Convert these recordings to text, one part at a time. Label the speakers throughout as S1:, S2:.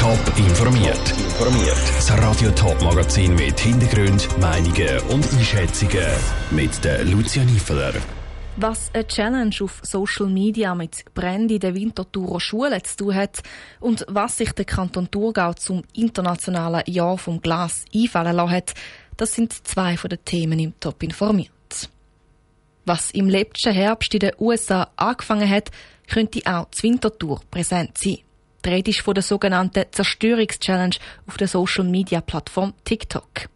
S1: Top informiert. Informiert. Das Radio Top Magazin mit Hintergrund, Meinungen und Einschätzungen mit der Lucia Niefeler.
S2: Was eine Challenge auf Social Media mit Bränden in der Winterthur Schule zu tun hat und was sich der Kanton Thurgau zum internationalen Jahr vom Glas einfallen lassen hat, das sind zwei von den Themen im Top informiert. Was im letzten Herbst in den USA angefangen hat, könnte auch zur Winterthur präsent sein. Die Rede ist von der sogenannten Zerstörungschallenge auf der Social-Media-Plattform TikTok.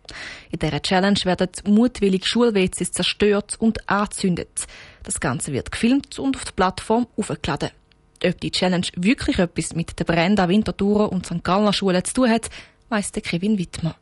S2: In dieser Challenge werden mutwillig Schulwezis zerstört und angezündet. Das Ganze wird gefilmt und auf die Plattform aufgeladen. Ob die Challenge wirklich etwas mit der Brenda Winterthur und St. Galler Schule zu tun hat, weiss der Kevin Wittmer.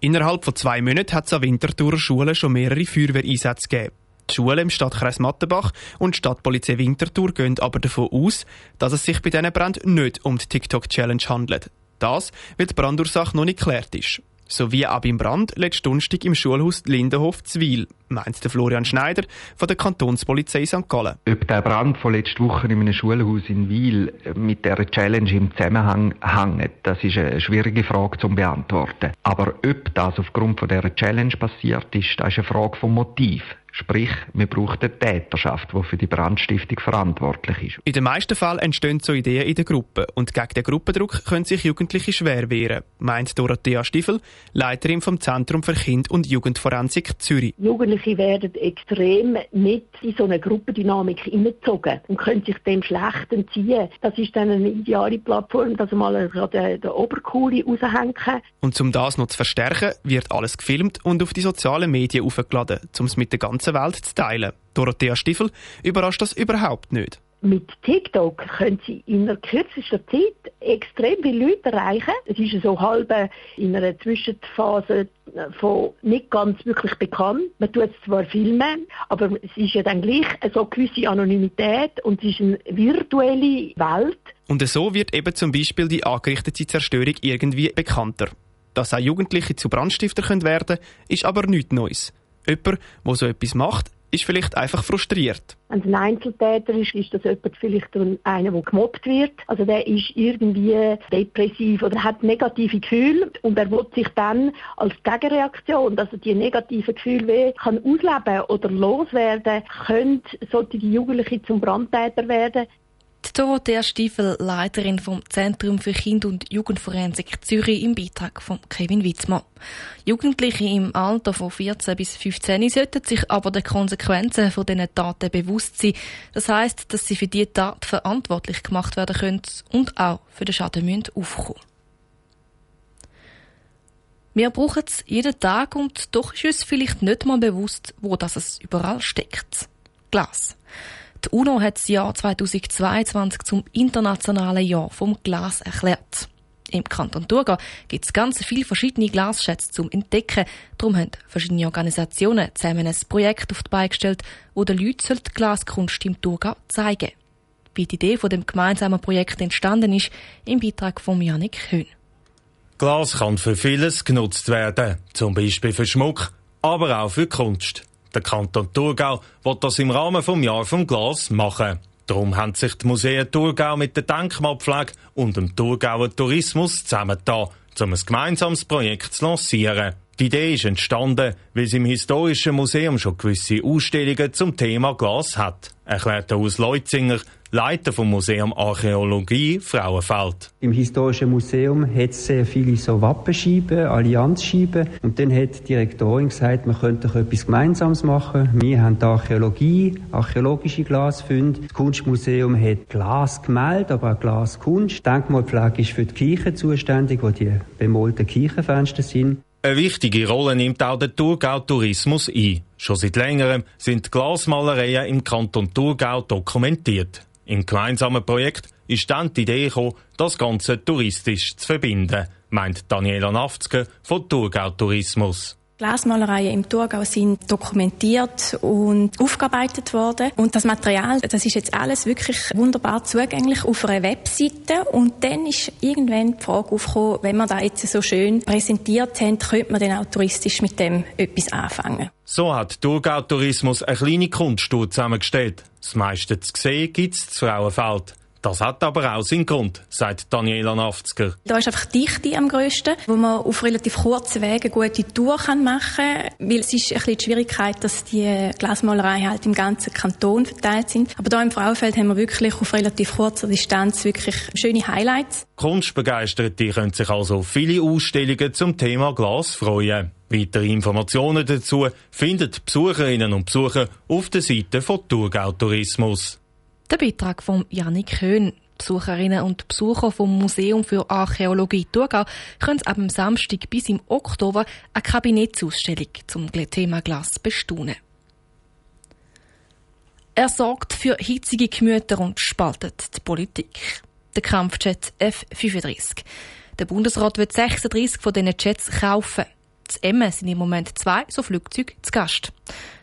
S3: Innerhalb von zwei Monaten hat es an Winterthurer Schulen schon mehrere Feuerwehreinsätze gegeben. Die Schulen im Stadtkreis Mattenbach und Stadtpolizei Winterthur gehen aber davon aus, dass es sich bei diesen Brand nicht um die TikTok-Challenge handelt. Das, weil die Brandursache noch nicht geklärt ist. So wie auch beim Brand letzten Donnerstag im Schulhaus Lindenhof Zwil, meint der Florian Schneider von der Kantonspolizei St. Gallen.
S4: Ob der Brand von letzter Woche in einem Schulhaus in Wil mit der Challenge im Zusammenhang hängt, das ist eine schwierige Frage zu beantworten. Aber ob das aufgrund von dieser Challenge passiert ist, das ist eine Frage vom Motiv. Sprich, wir brauchen eine Täterschaft, die für die Brandstiftung verantwortlich ist.
S3: In den meisten Fällen entstehen so Ideen in der Gruppe und gegen den Gruppendruck können sich Jugendliche schwer wehren, meint Dorothea Stiefel, Leiterin vom Zentrum für Kind- und Jugendforensik Zürich.
S5: Jugendliche werden extrem mit in so eine Gruppendynamik hineingezogen und können sich dem schlecht entziehen. Das ist dann eine ideale Plattform, dass mal den, den Oberkuli raushängen
S3: Und um das noch zu verstärken, wird alles gefilmt und auf die sozialen Medien aufgeladen, um es mit der ganzen Welt zu teilen. Dorothea Stiefel überrascht das überhaupt nicht.
S5: Mit TikTok können Sie in einer kürzesten Zeit extrem viele Leute erreichen. Es ist so halb in einer Zwischenphase von nicht ganz wirklich bekannt. Man tut es zwar filmen, aber es ist ja dann gleich so eine gewisse Anonymität und es ist eine virtuelle Welt.
S3: Und so wird eben zum Beispiel die angerichtete Zerstörung irgendwie bekannter. Dass auch Jugendliche zu Brandstifter werden können, ist aber nichts Neues. Jemand, der so etwas macht, ist vielleicht einfach frustriert.
S5: Wenn es ein Einzeltäter ist, ist das jemand vielleicht einer, der gemobbt wird. Also der ist irgendwie depressiv oder hat negative Gefühle und er will sich dann als Gegenreaktion, dass er die negativen Gefühle kann ausleben oder loswerden, können solche Jugendliche zum Brandtäter werden.
S2: Dorothea Stiefel, Leiterin vom Zentrum für Kind- und Jugendforensik Zürich im Beitrag von Kevin Witzmann. Jugendliche im Alter von 14 bis 15 sollten sich aber den Konsequenzen von diesen Taten bewusst sein. Das heißt, dass sie für diese Tat verantwortlich gemacht werden können und auch für den Schaden müssen aufkommen. Wir brauchen es jeden Tag und doch ist uns vielleicht nicht mal bewusst, wo das es überall steckt. Glas. Die UNO hat das Jahr 2022 zum internationalen Jahr vom Glas erklärt. Im Kanton Thurgau gibt es ganz viele verschiedene Glasschätze zum Entdecken. Darum haben verschiedene Organisationen zusammen ein Projekt auf die Beine gestellt, wo den Leuten die Glaskunst im Thurgau zeigen Wie die Idee von dem gemeinsamen Projekt entstanden ist, im Beitrag von Janik Höhn.
S6: Glas kann für vieles genutzt werden, zum Beispiel für Schmuck, aber auch für Kunst. Der Kanton Thurgau will das im Rahmen vom Jahr vom Glas machen. Darum haben sich die Museen Thurgau mit der Denkmalpflege und dem Thurgauer Tourismus zusammengetan, um ein gemeinsames Projekt zu lancieren. Die Idee ist entstanden, weil es im Historischen Museum schon gewisse Ausstellungen zum Thema Glas hat, erklärt Aus Leutzinger, Leiter vom Museum Archäologie Frauenfeld.
S7: Im Historischen Museum hat es sehr viele so Wappenscheiben, Allianzscheiben. Und dann hat die Direktorin gesagt, man könnte doch etwas Gemeinsames machen. Wir haben die Archäologie, archäologische Glasfunde. Das Kunstmuseum hat Glas gemeldet, aber auch Glaskunst. Die Denkmalpflege ist für die Kirche zuständig, wo die bemolten Kirchenfenster sind.
S6: Eine wichtige Rolle nimmt auch der Thurgau-Tourismus ein. Schon seit längerem sind Glasmalereien im Kanton Thurgau dokumentiert. Im gemeinsamen Projekt ist dann die Idee gekommen, das Ganze touristisch zu verbinden, meint Daniela Nafzke von Thurgau Tourismus.
S8: Glasmalereien im Thurgau sind dokumentiert und aufgearbeitet worden. Und das Material, das ist jetzt alles wirklich wunderbar zugänglich auf einer Webseite. Und dann ist irgendwann die Frage aufgekommen, wenn wir da jetzt so schön präsentiert haben, könnte man dann auch touristisch mit dem etwas anfangen.
S6: So hat Thurgau Tourismus eine kleine Kunsttour zusammengestellt. Das meiste zu sehen gibt es zu Frauenfeld. Das hat aber auch seinen Grund, sagt Daniela Nafzger.
S8: Da ist einfach die Dichte am grössten, wo man auf relativ kurzen Wegen gute Tour machen kann, weil es ist ein bisschen die Schwierigkeit, dass die Glasmalereien halt im ganzen Kanton verteilt sind. Aber da im Frauenfeld haben wir wirklich auf relativ kurzer Distanz wirklich schöne Highlights.
S6: Kunstbegeisterte können sich also viele Ausstellungen zum Thema Glas freuen. Weitere Informationen dazu finden Besucherinnen und Besucher auf der Seite von Thurgau Tourismus.
S2: Der Beitrag von Janik Höhn. Besucherinnen und Besucher vom Museum für Archäologie Thurgau können ab dem Samstag bis im Oktober eine Kabinettsausstellung zum Thema Glas bestaunen. Er sorgt für hitzige Gemüter und spaltet die Politik. Der Kampfjet F-35. Der Bundesrat wird 36 von diesen Jets kaufen. Z Emmen sind im Moment zwei so Flugzeuge zu Gast.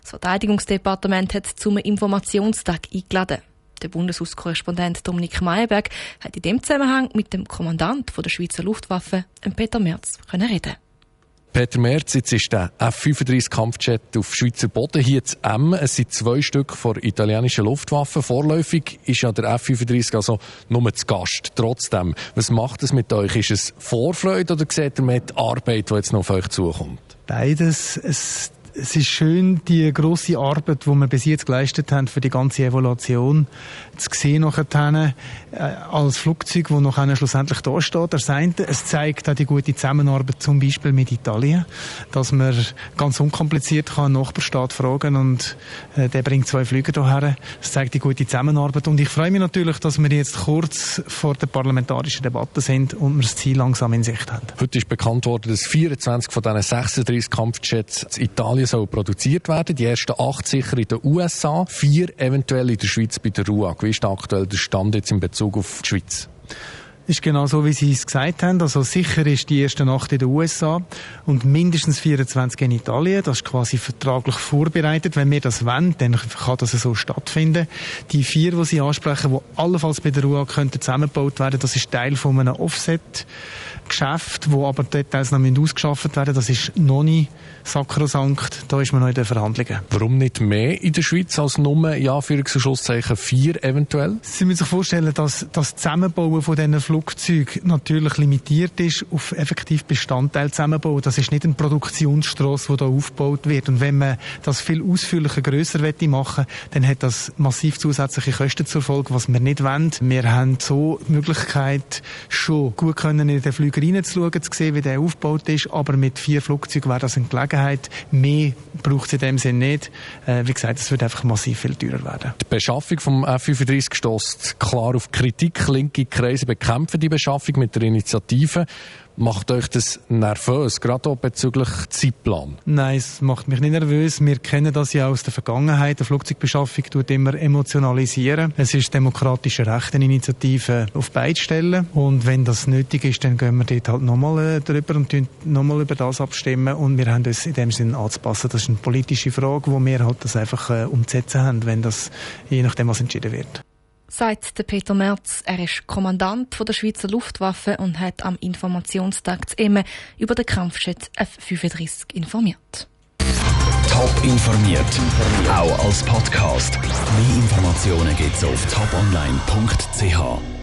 S2: Das Verteidigungsdepartement hat zum Informationstag eingeladen. Der Bundeshauskorrespondent Dominik Meyerberg hat in dem Zusammenhang mit dem Kommandant der Schweizer Luftwaffe, Peter Merz, reden.
S9: Peter Merz, jetzt ist der F-35 Kampfjet auf Schweizer Boden hier zu M. Es sind zwei Stück von italienischen Luftwaffe. Vorläufig ist ja der F-35 also nur zu Gast. Trotzdem, was macht es mit euch? Ist es Vorfreude oder seht ihr mit Arbeit, die jetzt noch auf euch zukommt?
S10: Beides. Es es ist schön, die große Arbeit, die wir bis jetzt geleistet haben für die ganze Evaluation, zu sehen nachher, äh, als Flugzeug, das noch schlussendlich da steht. Das eine, es zeigt auch die gute Zusammenarbeit zum Beispiel mit Italien, dass man ganz unkompliziert kann einen Nachbarstaat fragen und äh, der bringt zwei Flüge hierher. Es zeigt die gute Zusammenarbeit und ich freue mich natürlich, dass wir jetzt kurz vor der parlamentarischen Debatte sind und wir das Ziel langsam in Sicht haben.
S9: Heute ist bekannt worden, dass 24 von diesen 36 Kampfjets in Italien sollen produziert werden. Die ersten acht sicher in den USA, vier eventuell in der Schweiz bei der RUAG. Wie ist aktuell der Stand jetzt in Bezug auf die Schweiz?
S10: Ist genau so, wie Sie es gesagt haben. Also sicher ist die erste Nacht in den USA und mindestens 24 in Italien. Das ist quasi vertraglich vorbereitet. Wenn wir das wollen, dann kann das so stattfinden. Die vier, die Sie ansprechen, die allenfalls bei der RUA könnten zusammengebaut werden, das ist Teil von einem Offset. Geschäft, wo aber Details noch ausgeschafft werden Das ist noch nicht sakrosankt. Da ist man noch in den Verhandlungen.
S9: Warum nicht mehr in der Schweiz als nur, ja, für Schlusszeichen vier eventuell?
S10: Sie müssen sich vorstellen, dass das Zusammenbauen von diesen Flugzeugen natürlich limitiert ist auf effektiv Bestandteil zusammenbauen. Das ist nicht ein Produktionsstrasse, die da aufgebaut wird. Und wenn man das viel ausführlicher, grösser machen dann hat das massiv zusätzliche Kosten zur Folge, was wir nicht wollen. Wir haben so die Möglichkeit, schon gut können in den Flüger reinzuschauen, zu sehen, wie der aufgebaut ist. Aber mit vier Flugzeugen wäre das eine Gelegenheit. Mehr braucht es in dem Sinne nicht. Äh, wie gesagt, es wird einfach massiv viel teurer werden.
S9: Die Beschaffung vom F-35 stößt klar auf Kritik. Linke Kreise bekämpfen die Beschaffung mit der Initiative. Macht euch das nervös, gerade auch bezüglich Zeitplan?
S10: Nein, es macht mich nicht nervös. Wir kennen das ja aus der Vergangenheit. Die Flugzeugbeschaffung tut immer emotionalisieren. Es ist demokratische Recht, eine Initiative auf beide Stellen. Und wenn das nötig ist, dann gehen wir dort halt nochmal äh, drüber und nochmal über das abstimmen. Und wir haben uns in dem Sinne anzupassen. Das ist eine politische Frage, wo wir halt das einfach äh, umzusetzen haben, wenn das je nachdem was entschieden wird
S2: sagt Peter Merz. Er ist Kommandant der Schweizer Luftwaffe und hat am Informationstag zu Emmen über den Kampfjet F-35 informiert.
S1: Top informiert, auch als Podcast. Mehr Informationen gibt's auf toponline.ch.